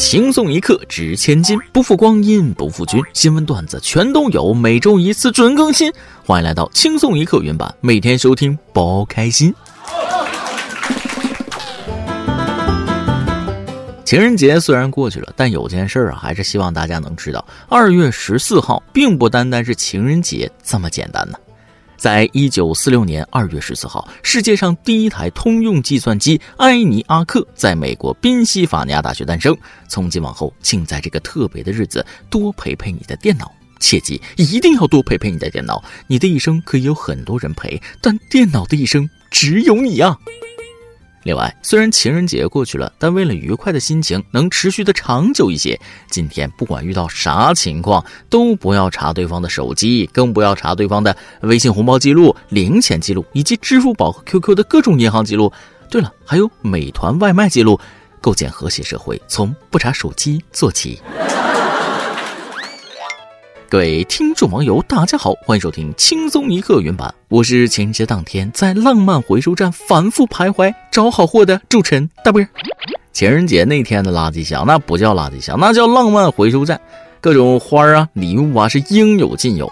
轻松一刻值千金，不负光阴不负君。新闻段子全都有，每周一次准更新。欢迎来到轻松一刻原版，每天收听包开心。情人节虽然过去了，但有件事儿啊，还是希望大家能知道：二月十四号并不单单是情人节这么简单呢。在一九四六年二月十四号，世界上第一台通用计算机埃尼阿克在美国宾夕法尼亚大学诞生。从今往后，请在这个特别的日子多陪陪你的电脑，切记一定要多陪陪你的电脑。你的一生可以有很多人陪，但电脑的一生只有你啊！另外，虽然情人节过去了，但为了愉快的心情能持续的长久一些，今天不管遇到啥情况，都不要查对方的手机，更不要查对方的微信红包记录、零钱记录以及支付宝和 QQ 的各种银行记录。对了，还有美团外卖记录，构建和谐社会，从不查手机做起。各位听众网友，大家好，欢迎收听轻松一刻原版。我是情人节当天在浪漫回收站反复徘徊找好货的主持人大波。情人节那天的垃圾箱那不叫垃圾箱，那叫浪漫回收站，各种花啊、礼物啊是应有尽有。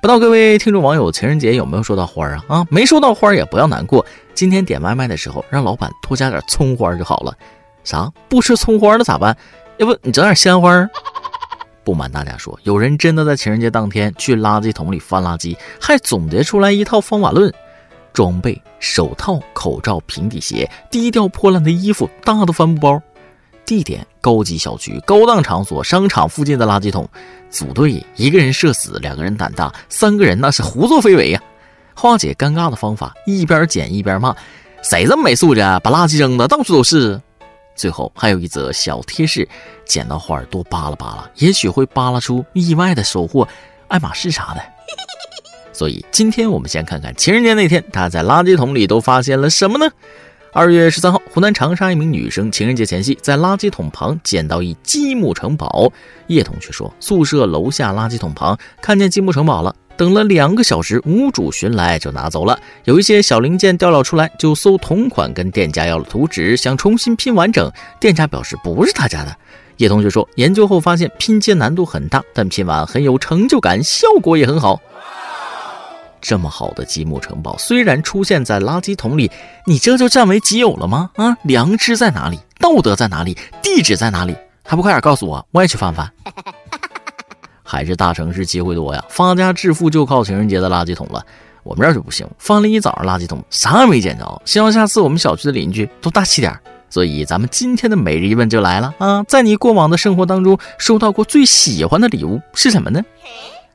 不知道各位听众网友情人节有没有收到花啊？啊，没收到花也不要难过。今天点外卖的时候，让老板多加点葱花就好了。啥？不吃葱花了咋办？要不你整点鲜花？不瞒大家说，有人真的在情人节当天去垃圾桶里翻垃圾，还总结出来一套方法论：装备、手套、口罩、平底鞋、低调破烂的衣服、大的帆布包；地点：高级小区、高档场所、商场附近的垃圾桶；组队：一个人社死，两个人胆大，三个人那是胡作非为呀！化解尴尬的方法：一边捡一边骂，谁这么没素质，啊？把垃圾扔的到处都是。最后还有一则小贴士：捡到花多扒拉扒拉，也许会扒拉出意外的收获，爱马仕啥的。所以今天我们先看看情人节那天，他在垃圾桶里都发现了什么呢？二月十三号，湖南长沙一名女生情人节前夕在垃圾桶旁捡到一积木城堡。叶同学说，宿舍楼下垃圾桶旁看见积木城堡了。等了两个小时，无主寻来就拿走了。有一些小零件掉落出来，就搜同款，跟店家要了图纸，想重新拼完整。店家表示不是他家的。叶同学说，研究后发现拼接难度很大，但拼完很有成就感，效果也很好。这么好的积木城堡，虽然出现在垃圾桶里，你这就占为己有了吗？啊，良知在哪里？道德在哪里？地址在哪里？还不快点告诉我，我也去翻翻。还是大城市机会多呀，发家致富就靠情人节的垃圾桶了。我们这儿就不行，翻了一早上垃圾桶，啥也没捡着。希望下次我们小区的邻居都大气点。所以咱们今天的每日一问就来了啊，在你过往的生活当中收到过最喜欢的礼物是什么呢？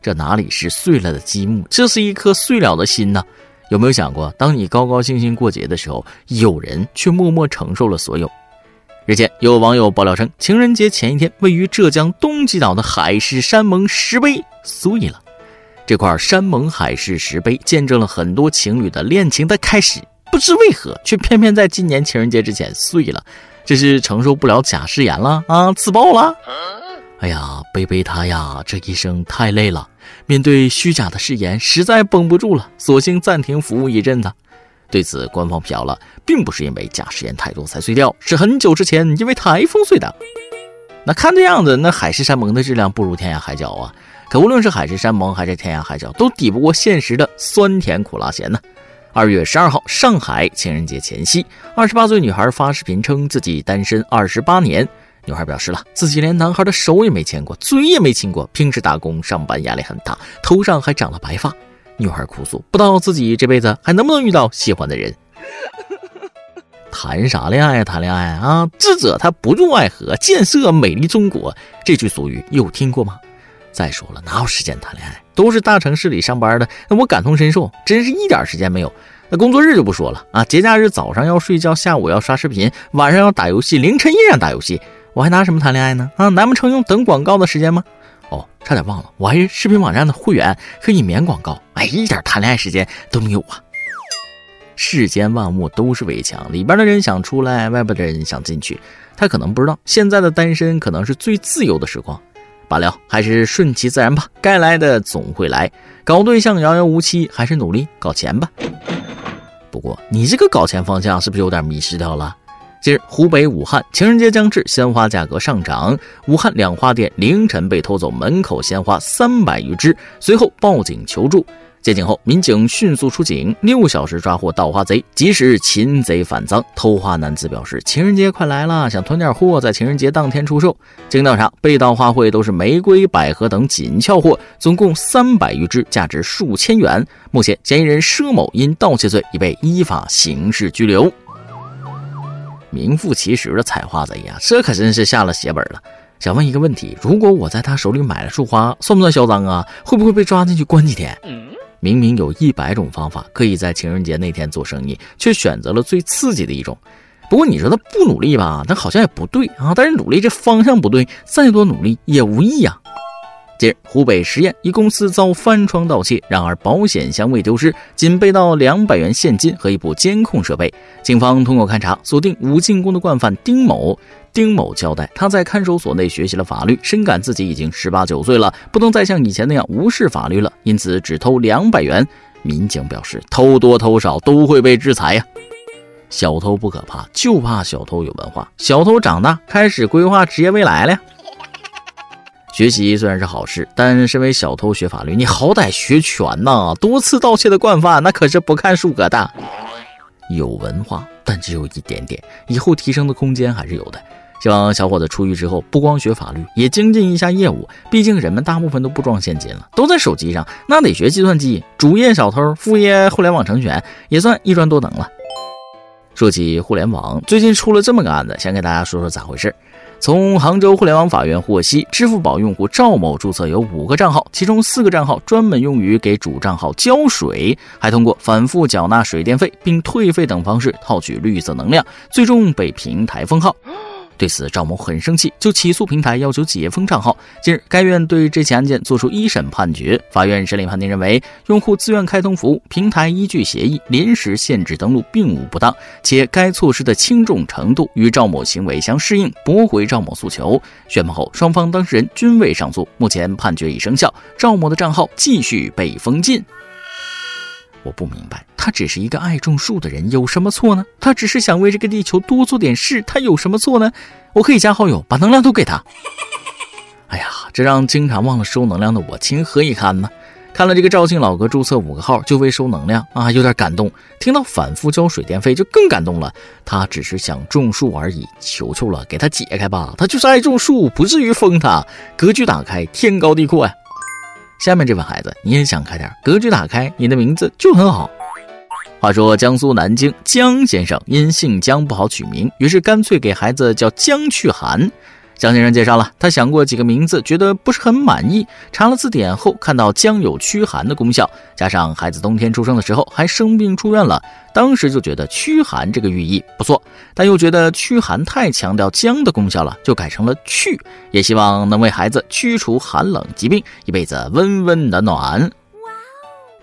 这哪里是碎了的积木，这是一颗碎了的心呐！有没有想过，当你高高兴兴过节的时候，有人却默默承受了所有？日前，有网友爆料称，情人节前一天，位于浙江东极岛的海誓山盟石碑碎了。这块山盟海誓石碑见证了很多情侣的恋情的开始，不知为何，却偏偏在今年情人节之前碎了。这是承受不了假誓言了啊，自爆了！哎呀，贝贝他呀，这一生太累了，面对虚假的誓言，实在绷不住了，索性暂停服务一阵子。对此，官方辟谣了，并不是因为假誓言太多才碎掉，是很久之前因为台风碎的。那看这样子，那海誓山盟的质量不如天涯海角啊！可无论是海誓山盟还是天涯海角，都抵不过现实的酸甜苦辣咸呢。二月十二号，上海情人节前夕，二十八岁女孩发视频称自己单身二十八年。女孩表示了，自己连男孩的手也没牵过，嘴也没亲过，平时打工上班压力很大，头上还长了白发。女孩哭诉，不知道自己这辈子还能不能遇到喜欢的人。谈啥恋爱？谈恋爱啊！智者他不入爱河，建设美丽中国。这句俗语有听过吗？再说了，哪有时间谈恋爱？都是大城市里上班的，那我感同身受，真是一点时间没有。那工作日就不说了啊，节假日早上要睡觉，下午要刷视频，晚上要打游戏，凌晨依然打游戏，我还拿什么谈恋爱呢？啊，难不成用等广告的时间吗？哦，差点忘了，我还是视频网站的会员，可以免广告。哎，一点谈恋爱时间都没有啊！世间万物都是围墙，里边的人想出来，外边的人想进去。他可能不知道，现在的单身可能是最自由的时光。罢了，还是顺其自然吧，该来的总会来。搞对象遥遥无期，还是努力搞钱吧。不过，你这个搞钱方向是不是有点迷失掉了？近日，湖北武汉情人节将至，鲜花价格上涨。武汉两花店凌晨被偷走门口鲜花三百余枝，随后报警求助。接警后，民警迅速出警，六小时抓获盗花贼，及时擒贼反赃。偷花男子表示，情人节快来了，想囤点货，在情人节当天出售。经调查，被盗花卉都是玫瑰、百合等紧俏货，总共三百余支，价值数千元。目前，嫌疑人佘某因盗窃罪已被依法刑事拘留。名副其实的采花贼呀，这可真是下了血本了。想问一个问题：如果我在他手里买了束花，算不算销赃啊？会不会被抓进去关几天？明明有一百种方法可以在情人节那天做生意，却选择了最刺激的一种。不过你说他不努力吧，那好像也不对啊。但是努力这方向不对，再多努力也无益呀。近日，湖北十堰一公司遭翻窗盗窃，然而保险箱未丢失，仅被盗两百元现金和一部监控设备。警方通过勘查，锁定武进宫的惯犯丁某。丁某交代，他在看守所内学习了法律，深感自己已经十八九岁了，不能再像以前那样无视法律了，因此只偷两百元。民警表示，偷多偷少都会被制裁呀。小偷不可怕，就怕小偷有文化。小偷长大开始规划职业未来了呀。学习虽然是好事，但身为小偷学法律，你好歹学全呐！多次盗窃的惯犯，那可是不看数额的。有文化，但只有一点点，以后提升的空间还是有的。希望小伙子出狱之后，不光学法律，也精进一下业务。毕竟人们大部分都不装现金了，都在手机上，那得学计算机。主业小偷，副业互联网成全，也算一专多能了。说起互联网，最近出了这么个案子，想给大家说说咋回事。从杭州互联网法院获悉，支付宝用户赵某注册有五个账号，其中四个账号专门用于给主账号浇水，还通过反复缴纳水电费并退费等方式套取绿色能量，最终被平台封号。对此，赵某很生气，就起诉平台，要求解封账号。近日，该院对这起案件作出一审判决。法院审理判定认为，用户自愿开通服务，平台依据协议临时限制登录，并无不当，且该措施的轻重程度与赵某行为相适应，驳回赵某诉求。宣判后，双方当事人均未上诉，目前判决已生效，赵某的账号继续被封禁。我不明白，他只是一个爱种树的人，有什么错呢？他只是想为这个地球多做点事，他有什么错呢？我可以加好友，把能量都给他。哎呀，这让经常忘了收能量的我情何以堪呢？看了这个赵姓老哥注册五个号就为收能量啊，有点感动。听到反复交水电费就更感动了。他只是想种树而已，求求了，给他解开吧。他就是爱种树，不至于封他。格局打开，天高地阔呀。下面这位孩子，你也想开点，格局打开，你的名字就很好。话说江苏南京江先生因姓江不好取名，于是干脆给孩子叫江去寒。江先生介绍了，他想过几个名字，觉得不是很满意。查了字典后，看到姜有驱寒的功效，加上孩子冬天出生的时候还生病住院了，当时就觉得驱寒这个寓意不错。但又觉得驱寒太强调姜的功效了，就改成了去，也希望能为孩子驱除寒冷疾病，一辈子温温暖暖。哇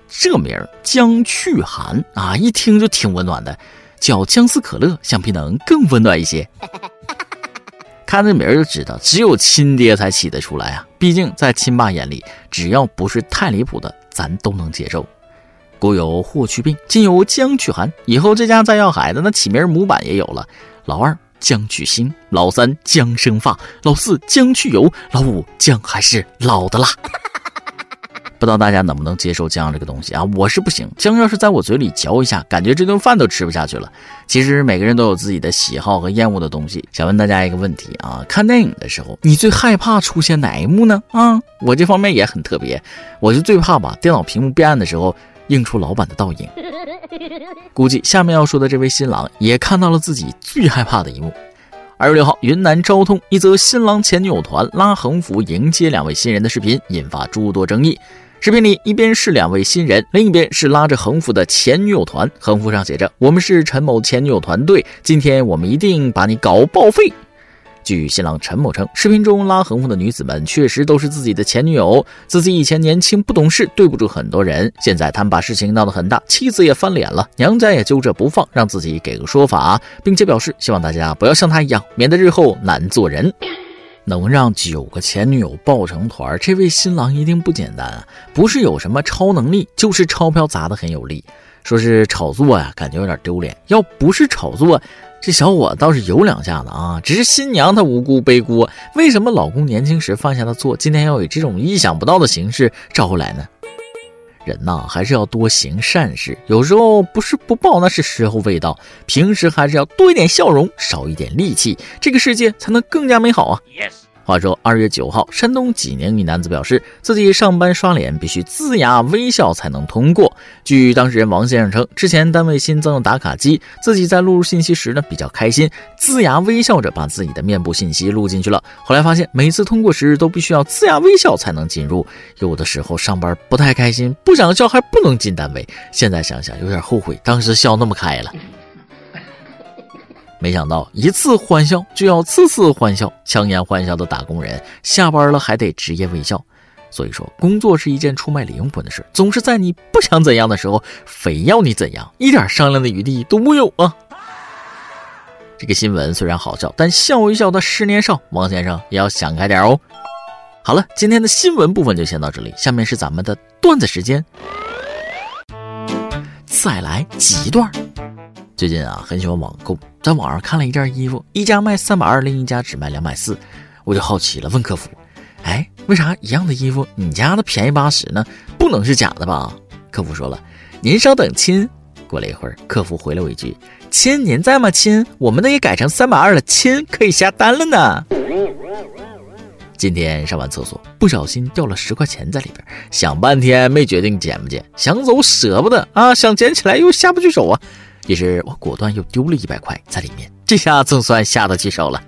这名儿姜去寒啊，一听就挺温暖的，叫姜丝可乐，想必能更温暖一些。看这名儿就知道，只有亲爹才起得出来啊！毕竟在亲爸眼里，只要不是太离谱的，咱都能接受。古有霍去病，今有姜去寒，以后这家再要孩子，那起名模板也有了：老二姜去新，老三姜生发，老四姜去油，老五姜还是老的辣。不知道大家能不能接受姜这个东西啊？我是不行，姜要是在我嘴里嚼一下，感觉这顿饭都吃不下去了。其实每个人都有自己的喜好和厌恶的东西。想问大家一个问题啊：看电影的时候，你最害怕出现哪一幕呢？啊，我这方面也很特别，我就最怕把电脑屏幕变暗的时候映出老板的倒影。估计下面要说的这位新郎也看到了自己最害怕的一幕。二月六号，云南昭通一则新郎前女友团拉横幅迎接两位新人的视频引发诸多争议。视频里，一边是两位新人，另一边是拉着横幅的前女友团。横幅上写着：“我们是陈某前女友团队，今天我们一定把你搞报废。”据新郎陈某称，视频中拉横幅的女子们确实都是自己的前女友，自己以前年轻不懂事，对不住很多人。现在他们把事情闹得很大，妻子也翻脸了，娘家也揪着不放，让自己给个说法，并且表示希望大家不要像他一样，免得日后难做人。能让九个前女友抱成团，这位新郎一定不简单啊！不是有什么超能力，就是钞票砸得很有力。说是炒作呀，感觉有点丢脸。要不是炒作，这小伙倒是有两下子啊，只是新娘她无辜背锅。为什么老公年轻时犯下的错，今天要以这种意想不到的形式找回来呢？人呐，还是要多行善事。有时候不是不报，那是时候未到。平时还是要多一点笑容，少一点戾气，这个世界才能更加美好啊！话说二月九号，山东济宁一男子表示，自己上班刷脸必须龇牙微笑才能通过。据当事人王先生称，之前单位新增了打卡机，自己在录入信息时呢比较开心，龇牙微笑着把自己的面部信息录进去了。后来发现每次通过时都必须要龇牙微笑才能进入，有的时候上班不太开心，不想笑还不能进单位。现在想想有点后悔，当时笑那么开了。没想到一次欢笑就要次次欢笑，强颜欢笑的打工人下班了还得职业微笑。所以说，工作是一件出卖灵魂的事，总是在你不想怎样的时候，非要你怎样，一点商量的余地都没有啊！这个新闻虽然好笑，但笑一笑的十年少，王先生也要想开点哦。好了，今天的新闻部分就先到这里，下面是咱们的段子时间，再来几段。最近啊，很喜欢网购，在网上看了一件衣服，一家卖三百二，另一家只卖两百四，我就好奇了，问客服：“哎，为啥一样的衣服，你家的便宜八十呢？不能是假的吧？”客服说了：“您稍等，亲。”过了一会儿，客服回了我一句：“亲，您在吗？亲，我们的也改成三百二了，亲，可以下单了呢。”今天上完厕所，不小心掉了十块钱在里边，想半天没决定捡不捡，想走舍不得啊，想捡起来又下不去手啊。于是我果断又丢了一百块在里面，这下总算下得去手了。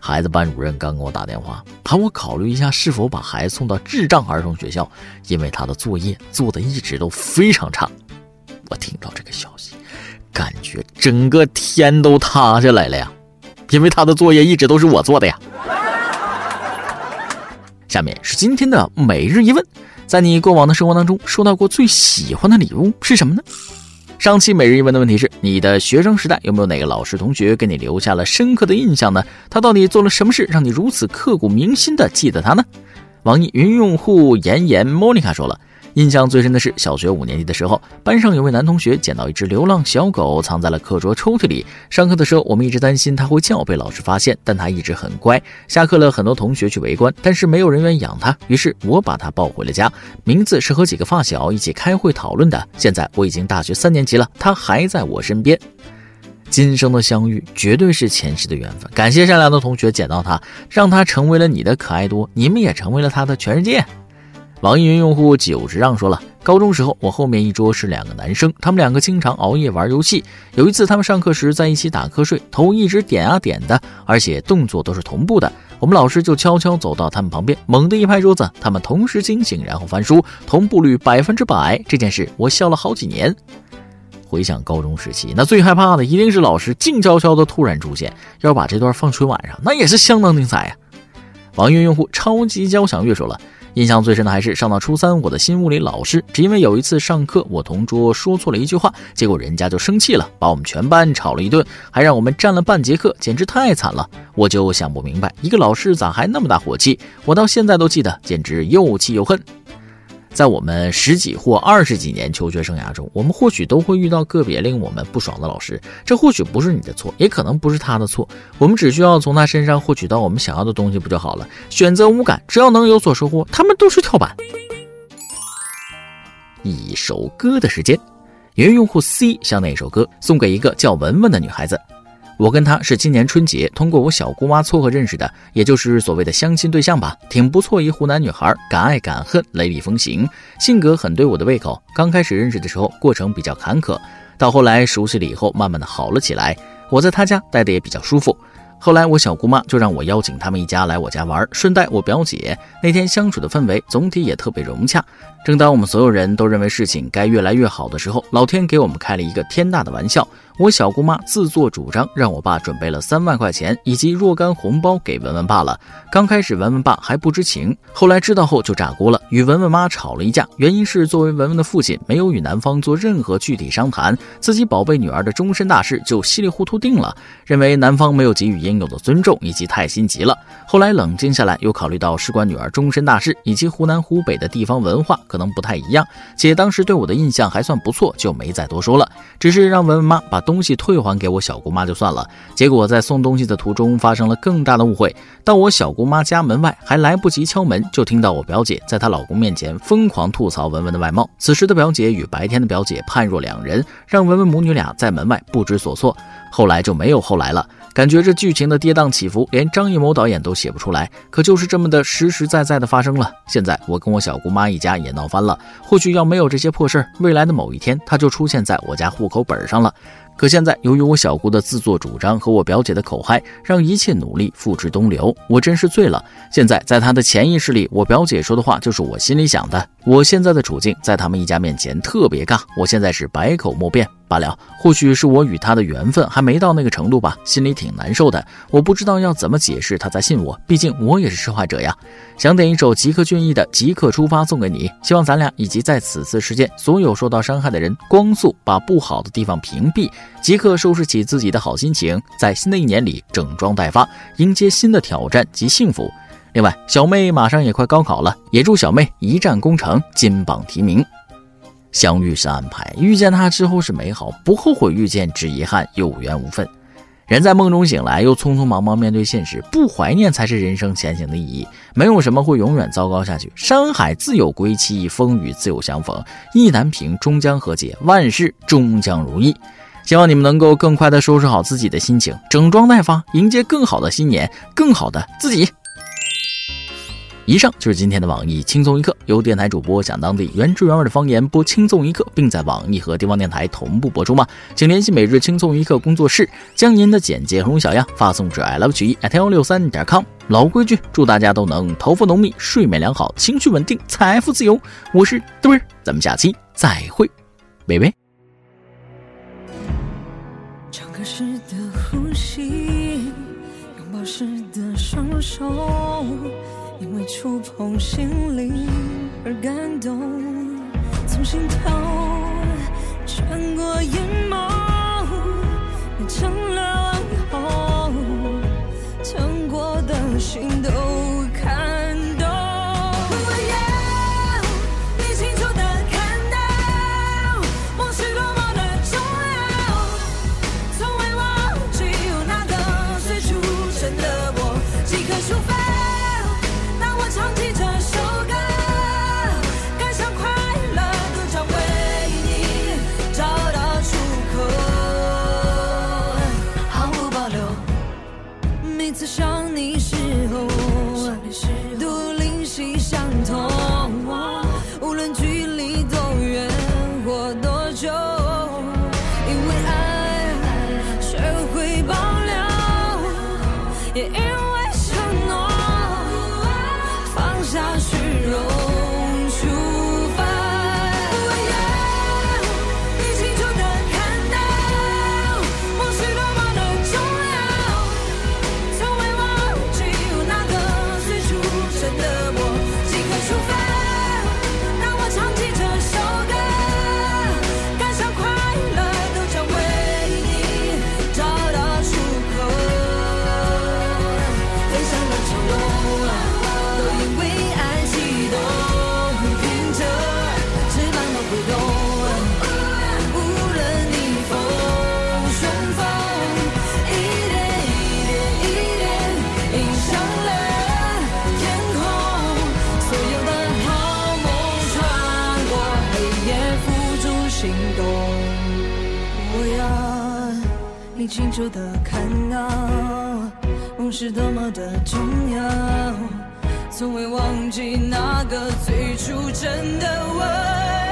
孩子班主任刚给我打电话，喊我考虑一下是否把孩子送到智障儿童学校，因为他的作业做的一直都非常差。我听到这个消息，感觉整个天都塌下来了呀，因为他的作业一直都是我做的呀。下面是今天的每日一问。在你过往的生活当中，收到过最喜欢的礼物是什么呢？上期每日一问的问题是：你的学生时代有没有哪个老师同学给你留下了深刻的印象呢？他到底做了什么事，让你如此刻骨铭心的记得他呢？网易云用户妍妍莫妮卡说了。印象最深的是小学五年级的时候，班上有位男同学捡到一只流浪小狗，藏在了课桌抽屉里。上课的时候，我们一直担心它会叫，被老师发现，但它一直很乖。下课了，很多同学去围观，但是没有人愿养它。于是我把它抱回了家，名字是和几个发小一起开会讨论的。现在我已经大学三年级了，它还在我身边。今生的相遇绝对是前世的缘分。感谢善良的同学捡到它，让它成为了你的可爱多，你们也成为了它的全世界。网易云用户九十让说了，高中时候我后面一桌是两个男生，他们两个经常熬夜玩游戏。有一次他们上课时在一起打瞌睡，头一直点啊点的，而且动作都是同步的。我们老师就悄悄走到他们旁边，猛地一拍桌子，他们同时惊醒，然后翻书，同步率百分之百。这件事我笑了好几年。回想高中时期，那最害怕的一定是老师静悄悄的突然出现。要是把这段放春晚上，那也是相当精彩呀。网易云用户超级交响乐说了。印象最深的还是上到初三，我的新物理老师，只因为有一次上课，我同桌说错了一句话，结果人家就生气了，把我们全班吵了一顿，还让我们站了半节课，简直太惨了。我就想不明白，一个老师咋还那么大火气？我到现在都记得，简直又气又恨。在我们十几或二十几年求学生涯中，我们或许都会遇到个别令我们不爽的老师，这或许不是你的错，也可能不是他的错，我们只需要从他身上获取到我们想要的东西不就好了？选择无感，只要能有所收获，他们都是跳板。一首歌的时间，原用户 C 将那首歌送给一个叫文文的女孩子。我跟她是今年春节通过我小姑妈撮合认识的，也就是所谓的相亲对象吧，挺不错一湖南女孩，敢爱敢恨，雷厉风行，性格很对我的胃口。刚开始认识的时候，过程比较坎坷，到后来熟悉了以后，慢慢的好了起来。我在她家待的也比较舒服。后来我小姑妈就让我邀请他们一家来我家玩，顺带我表姐。那天相处的氛围总体也特别融洽。正当我们所有人都认为事情该越来越好的时候，老天给我们开了一个天大的玩笑。我小姑妈自作主张让我爸准备了三万块钱以及若干红包给文文爸了。刚开始文文爸还不知情，后来知道后就炸锅了，与文文妈吵了一架。原因是作为文文的父亲，没有与男方做任何具体商谈，自己宝贝女儿的终身大事就稀里糊涂定了，认为男方没有给予应有的尊重以及太心急了。后来冷静下来，又考虑到事关女儿终身大事以及湖南湖北的地方文化可能不太一样，且当时对我的印象还算不错，就没再多说了，只是让文文妈把东西退还给我小姑妈就算了。结果在送东西的途中发生了更大的误会，到我小姑妈家门外还来不及敲门，就听到我表姐在她老公面前疯狂吐槽文文的外貌。此时的表姐与白天的表姐判若两人，让文文母女俩在门外不知所措。后来就没有后来了。感觉这剧情的跌宕起伏，连张艺谋导演都写不出来，可就是这么的实实在在的发生了。现在我跟我小姑妈一家也闹翻了。或许要没有这些破事儿，未来的某一天，他就出现在我家户口本上了。可现在，由于我小姑的自作主张和我表姐的口嗨，让一切努力付之东流，我真是醉了。现在，在他的潜意识里，我表姐说的话就是我心里想的。我现在的处境，在他们一家面前特别尬，我现在是百口莫辩。罢了，或许是我与他的缘分还没到那个程度吧，心里挺难受的。我不知道要怎么解释他才信我，毕竟我也是受害者呀。想点一首吉克隽逸的《即刻出发》送给你，希望咱俩以及在此次事件所有受到伤害的人，光速把不好的地方屏蔽，即刻收拾起自己的好心情，在新的一年里整装待发，迎接新的挑战及幸福。另外，小妹马上也快高考了，也祝小妹一战功成，金榜题名。相遇是安排，遇见他之后是美好，不后悔遇见，只遗憾有缘无分。人在梦中醒来，又匆匆忙忙面对现实，不怀念才是人生前行的意义。没有什么会永远糟糕下去，山海自有归期，风雨自有相逢，意难平终将和解，万事终将如意。希望你们能够更快的收拾好自己的心情，整装待发，迎接更好的新年，更好的自己。以上就是今天的网易轻松一刻，由电台主播讲当地原汁原味的方言播轻松一刻，并在网易和地方电台同步播出吗？请联系每日轻松一刻工作室，将您的简介和小样发送至 i love 曲艺 at 幺六三点 com。老规矩，祝大家都能头发浓密、睡眠良好、情绪稳定、财富自由。我是墩儿，咱们下期再会，拜拜。唱歌时的呼吸，拥抱时的双手。因为触碰心灵而感动，从心头穿过眼眸，你成了你清楚的看到，梦是多么的重要，从未忘记那个最初真的我。